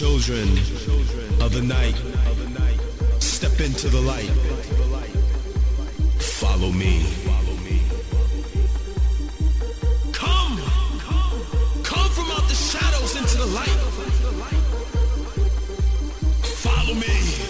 Children of the night, step into the light. Follow me. Come, come from out the shadows into the light. Follow me.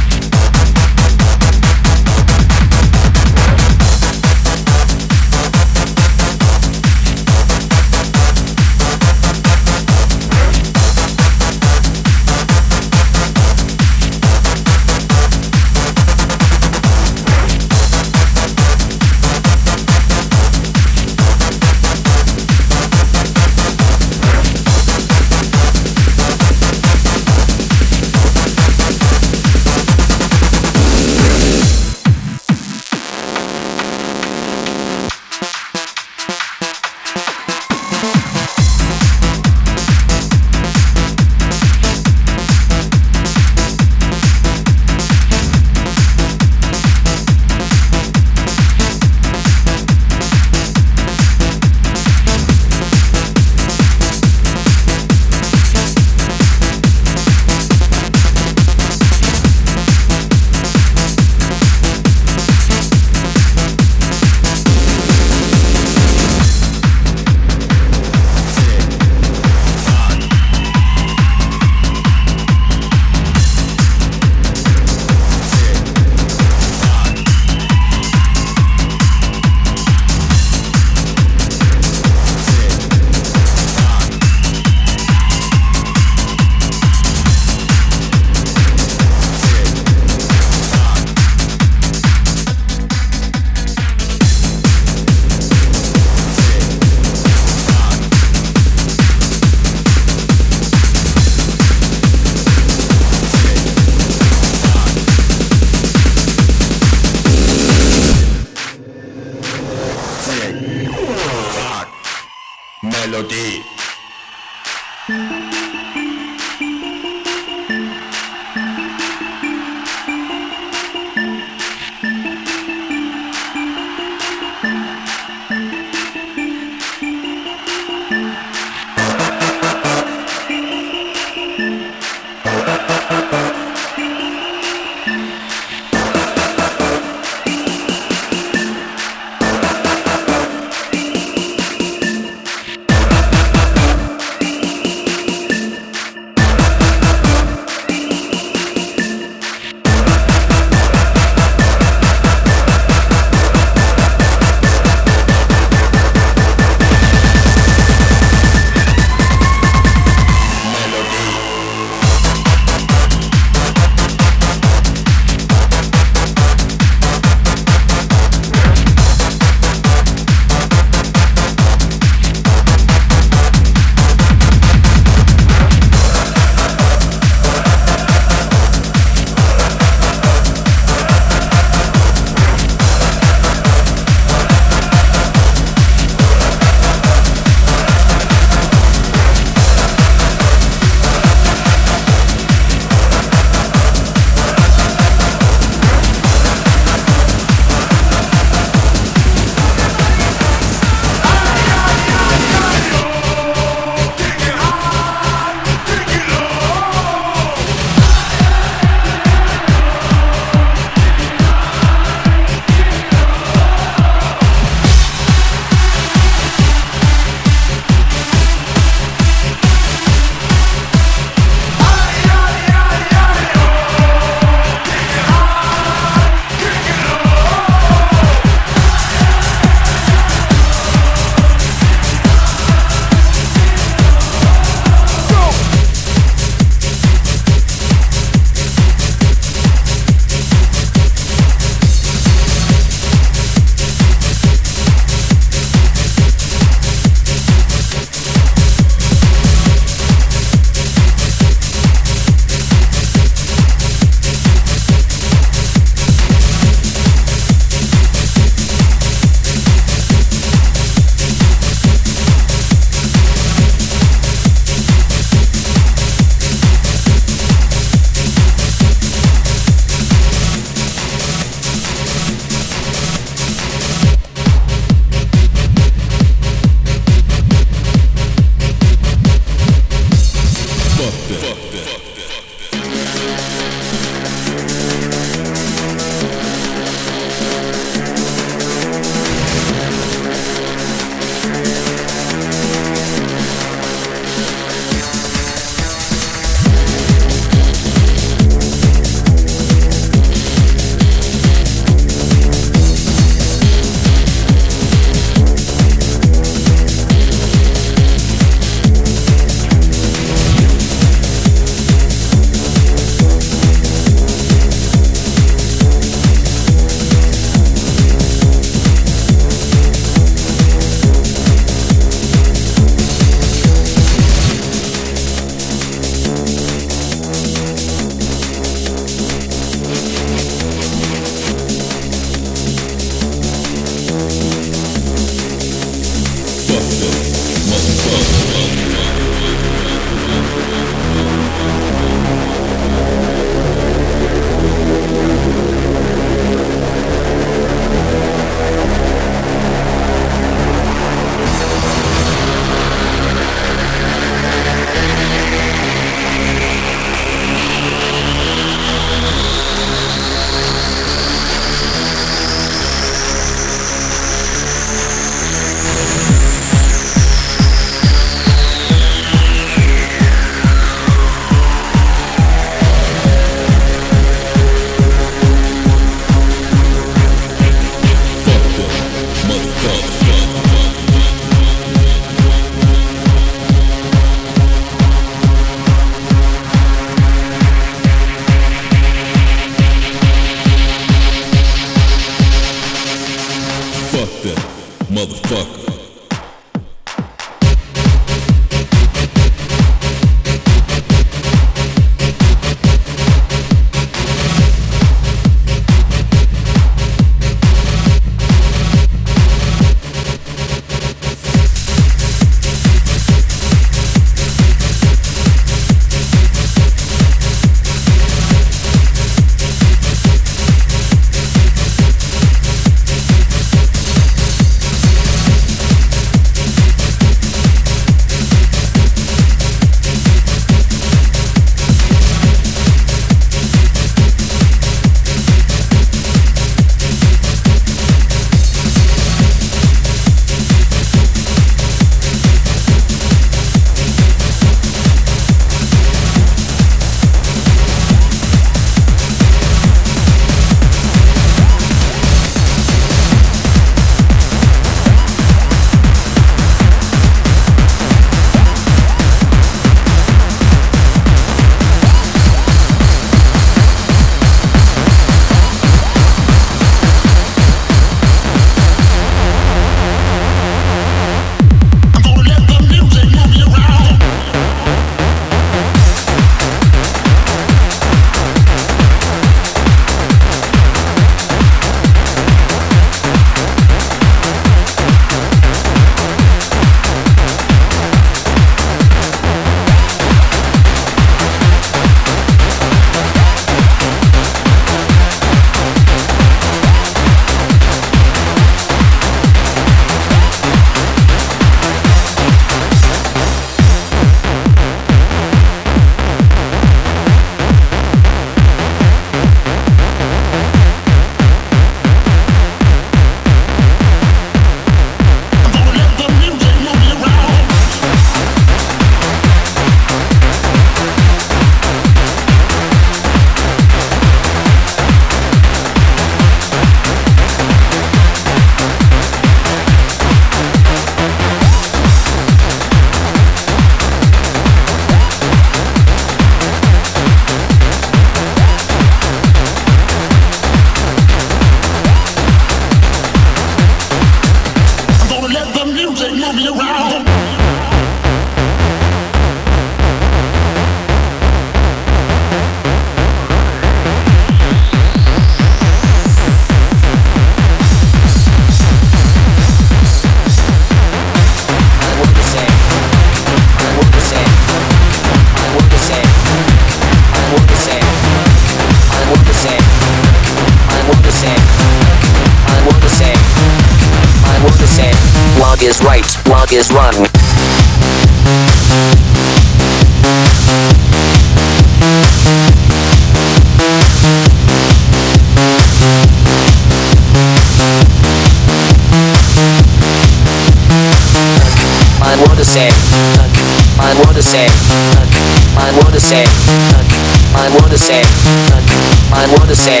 I to say,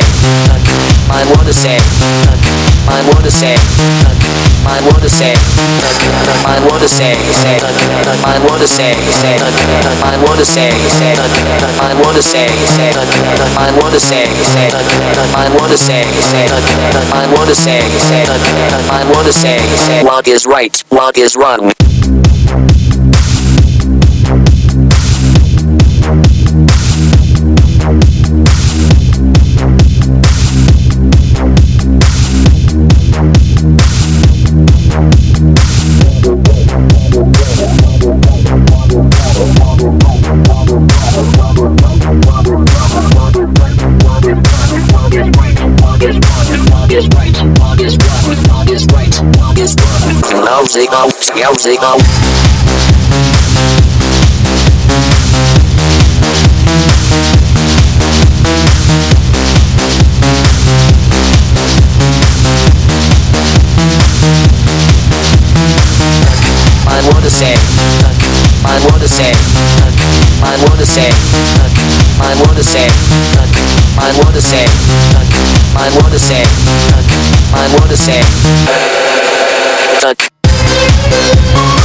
I want to say, I want to say, I want to say, I want to say, I want to say, I want to say, I want to say, I want to say, I want to say, I want to say, I want to say, log is right, log is wrong. out, music out. say, look, I wanna say, look, I wanna say, look, I wanna say, look, I wanna say, look, I wanna say, look, I wanna say. Oh,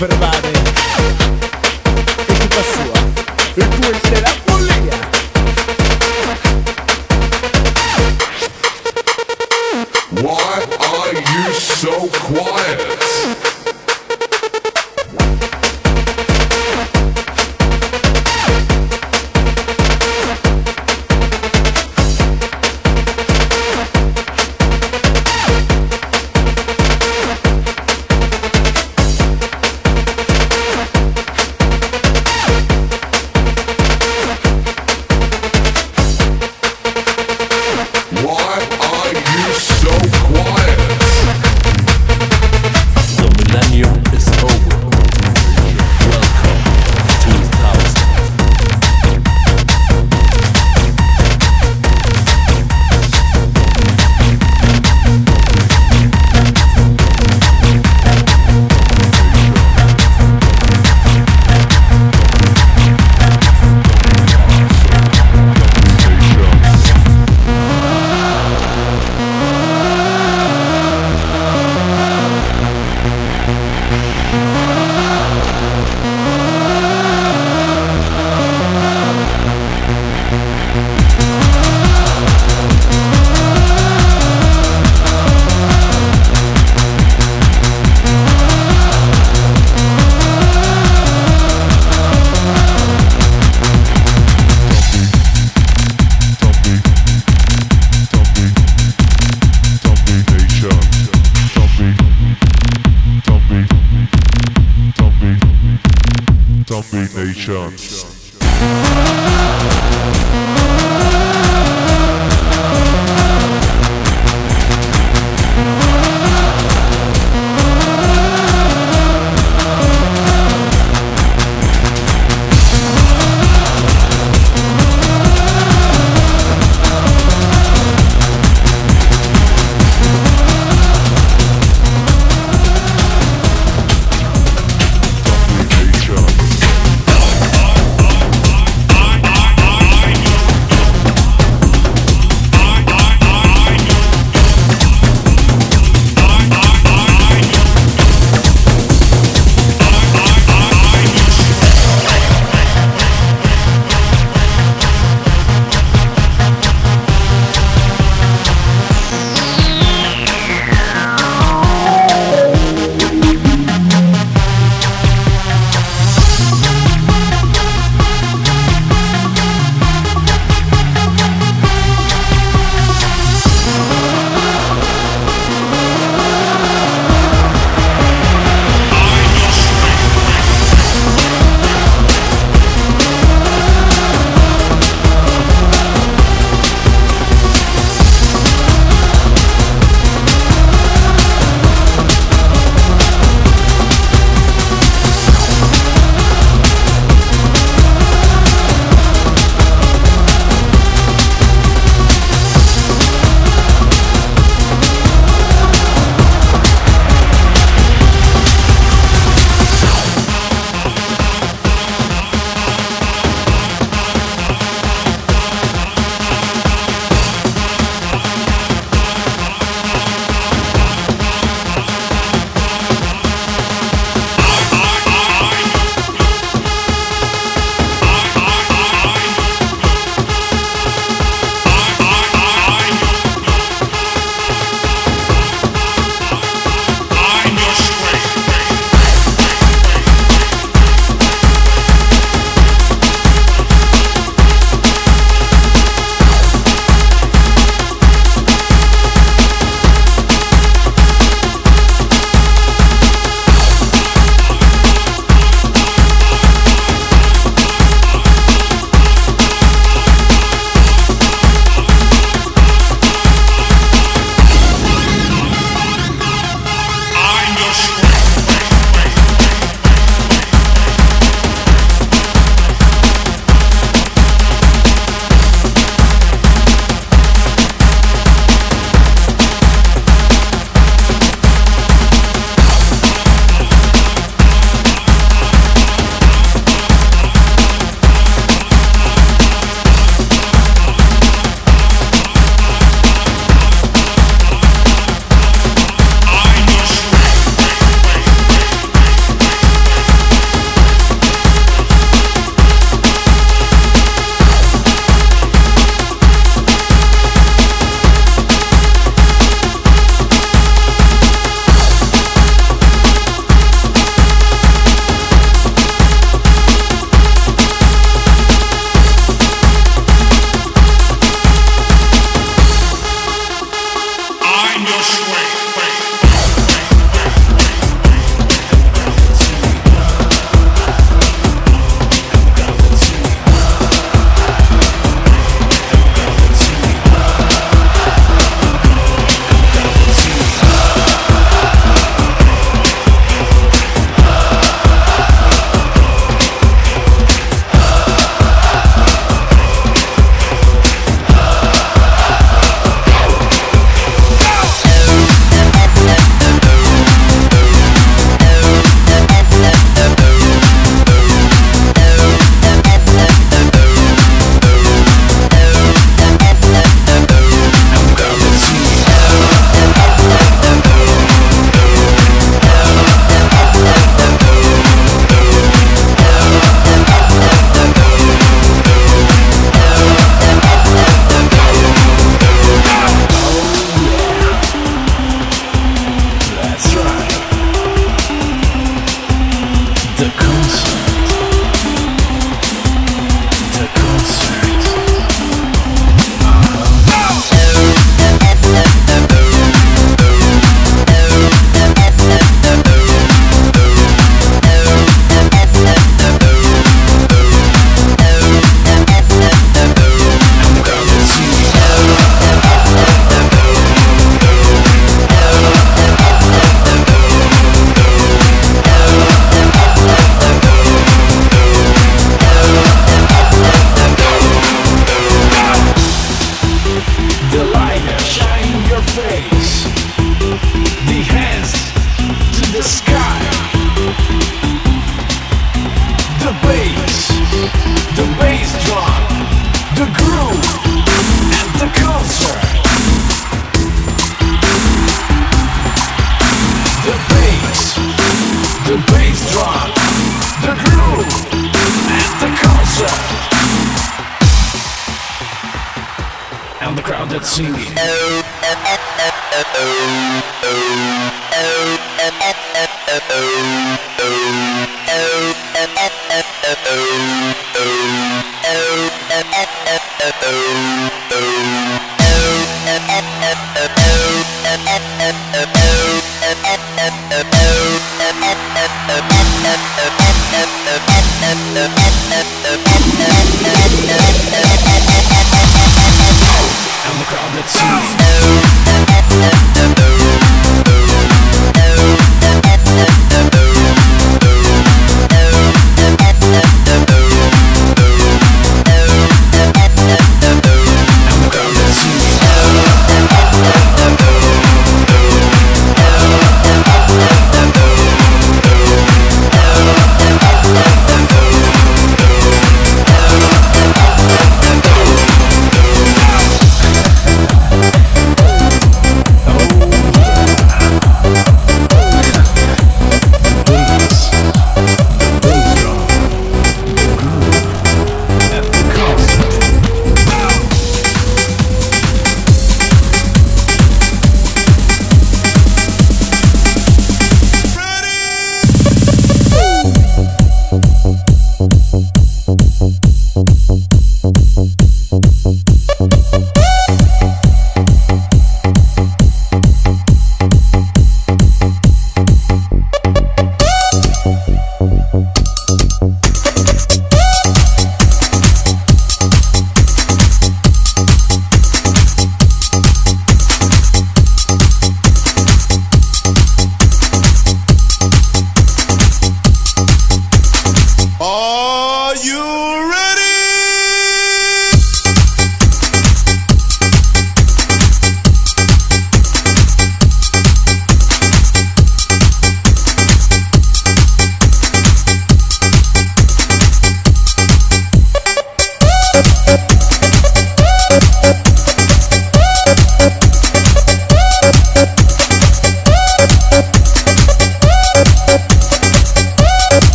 want to say, tuck. I